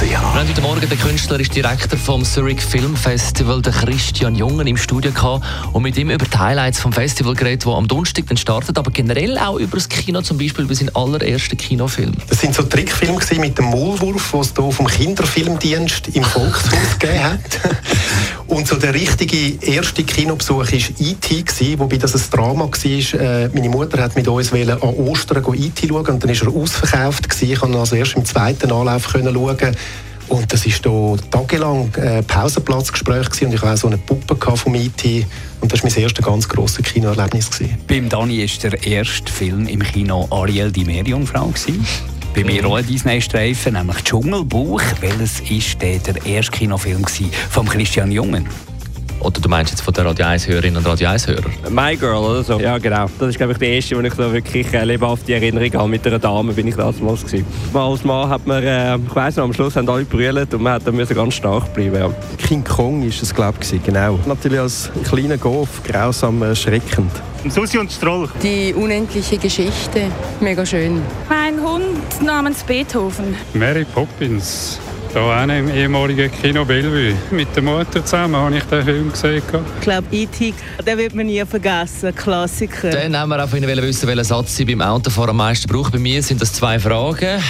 Wir haben heute Morgen den künstlerisch Direktor vom Zurich Film Festival, den Christian Jungen, im Studio gehabt und mit ihm über die Highlights vom Festival geredet, die am Donnerstag dann startet, aber generell auch über das Kino, zum Beispiel über seinen allerersten Kinofilm. Das sind so Trickfilme mit dem Maulwurf, den es hier vom Kinderfilmdienst im Volkshaus gegeben hat. Und so der richtige erste Kinobesuch war E.T., gewesen, wobei das ein Drama war. Äh, meine Mutter hat mit uns an Ostern E.T. schauen und dann war er ausverkauft. Gewesen. Ich konnte also erst im zweiten Anlauf können schauen. Und das war hier tagelang äh, Pausenplatzgespräch und ich hatte so eine Puppe vom E.T. Und das war mein erstes ganz grosses Kinoerlebnis. Beim Dani war der erste Film im Kino Ariel, die Meerjungfrau. Bei mir auch ein Disney-Streifen, nämlich Dschungelbuch. Welches war der erste Kinofilm von Christian Jungen? Oder du meinst jetzt von der Radio 1-Hörerin und Radio 1-Hörer? My Girl oder so. Ja, genau. Das ist, glaube ich, die erste, wo ich so wirklich äh, lebhafte Erinnerung habe. Mit einer Dame bin ich damals gewesen. Als Mann hat man, äh, ich weiss noch, am Schluss haben alle brüllt und man hat dann müssen ganz stark bleiben. Ja. King Kong ist es, glaube ich, genau. Natürlich als kleiner Golf, grausam erschreckend. Susi und Stroll. Die unendliche Geschichte, mega schön. Mein Hund namens Beethoven. Mary Poppins. Da auch im ehemaligen Kino Bellevue. Mit der Mutter zusammen habe ich den Film gesehen. Ich glaube, E.T., den wird man nie vergessen. Klassiker. Dann haben wir auch von Ihnen wissen, welchen Satz Sie beim Autofahren am meisten brauchen. Bei mir sind das zwei Fragen.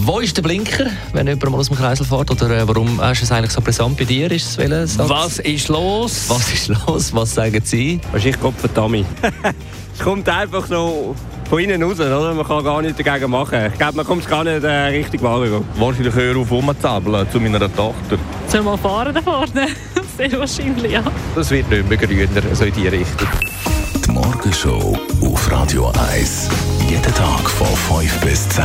Wo ist der Blinker, wenn jemand mal aus dem Kreisel fährt? Oder äh, warum ist es eigentlich so brisant bei dir? Ist es welcher Satz? Was ist los? Was ist los? Was sagen Sie? Wahrscheinlich Gott verdammt. es kommt einfach so von innen raus, oder? Man kann gar nichts dagegen machen. Ich glaube, man kommt gar nicht äh, richtig wahr. Wahrscheinlich höher auf rumzabeln zu meiner Tochter. Soll mal fahren da vorne? Sehr wahrscheinlich, ja. Das wird nicht mehr grüner, so in die Richtung. Die Morgenshow auf Radio 1. Jeden Tag von 5 bis 10.